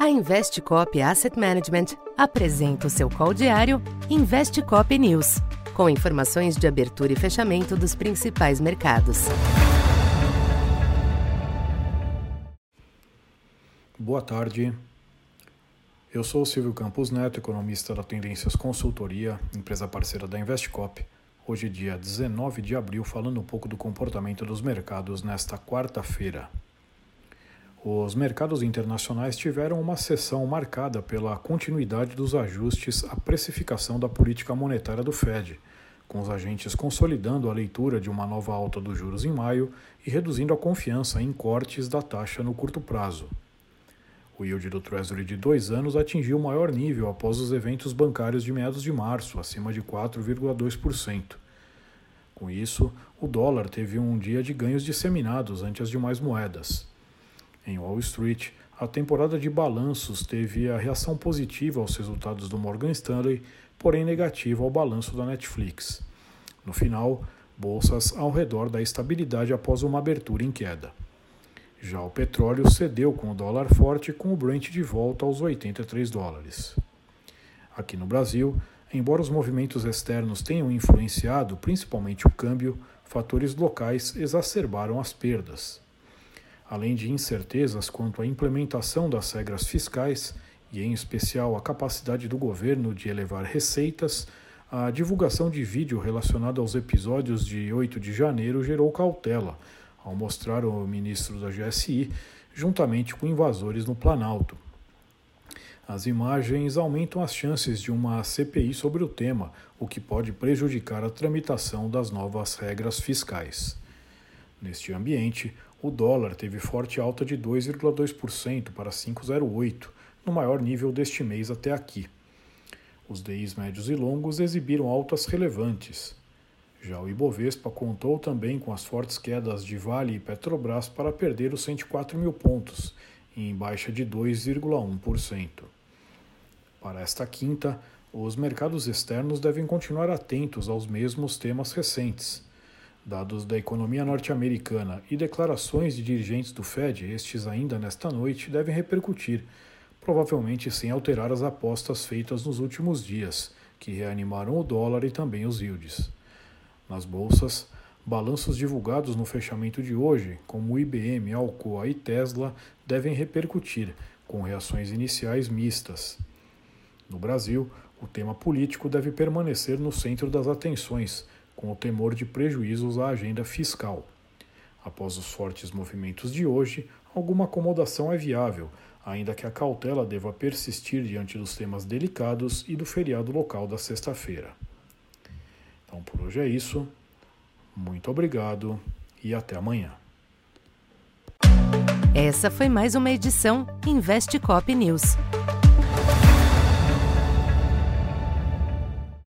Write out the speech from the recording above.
A Investcop Asset Management apresenta o seu call diário Investcop News, com informações de abertura e fechamento dos principais mercados. Boa tarde. Eu sou o Silvio Campos Neto, economista da Tendências Consultoria, empresa parceira da Investcop. Hoje, dia 19 de abril, falando um pouco do comportamento dos mercados nesta quarta-feira. Os mercados internacionais tiveram uma sessão marcada pela continuidade dos ajustes à precificação da política monetária do Fed, com os agentes consolidando a leitura de uma nova alta dos juros em maio e reduzindo a confiança em cortes da taxa no curto prazo. O yield do Treasury de dois anos atingiu o maior nível após os eventos bancários de meados de março, acima de 4,2%. Com isso, o dólar teve um dia de ganhos disseminados ante as demais moedas. Em Wall Street, a temporada de balanços teve a reação positiva aos resultados do Morgan Stanley, porém negativa ao balanço da Netflix. No final, bolsas ao redor da estabilidade após uma abertura em queda. Já o petróleo cedeu com o dólar forte, com o Brent de volta aos 83 dólares. Aqui no Brasil, embora os movimentos externos tenham influenciado principalmente o câmbio, fatores locais exacerbaram as perdas além de incertezas quanto à implementação das regras fiscais e, em especial, a capacidade do governo de elevar receitas, a divulgação de vídeo relacionado aos episódios de 8 de janeiro gerou cautela, ao mostrar o ministro da GSI juntamente com invasores no Planalto. As imagens aumentam as chances de uma CPI sobre o tema, o que pode prejudicar a tramitação das novas regras fiscais. Neste ambiente, o dólar teve forte alta de 2,2% para 5,08, no maior nível deste mês até aqui. Os DIs médios e longos exibiram altas relevantes. Já o Ibovespa contou também com as fortes quedas de Vale e Petrobras para perder os 104 mil pontos, em baixa de 2,1%. Para esta quinta, os mercados externos devem continuar atentos aos mesmos temas recentes Dados da economia norte-americana e declarações de dirigentes do Fed, estes ainda nesta noite, devem repercutir, provavelmente sem alterar as apostas feitas nos últimos dias, que reanimaram o dólar e também os yields. Nas bolsas, balanços divulgados no fechamento de hoje, como IBM, Alcoa e Tesla, devem repercutir, com reações iniciais mistas. No Brasil, o tema político deve permanecer no centro das atenções com o temor de prejuízos à agenda fiscal. Após os fortes movimentos de hoje, alguma acomodação é viável, ainda que a cautela deva persistir diante dos temas delicados e do feriado local da sexta-feira. Então por hoje é isso. Muito obrigado e até amanhã. Essa foi mais uma edição Investe Cop News.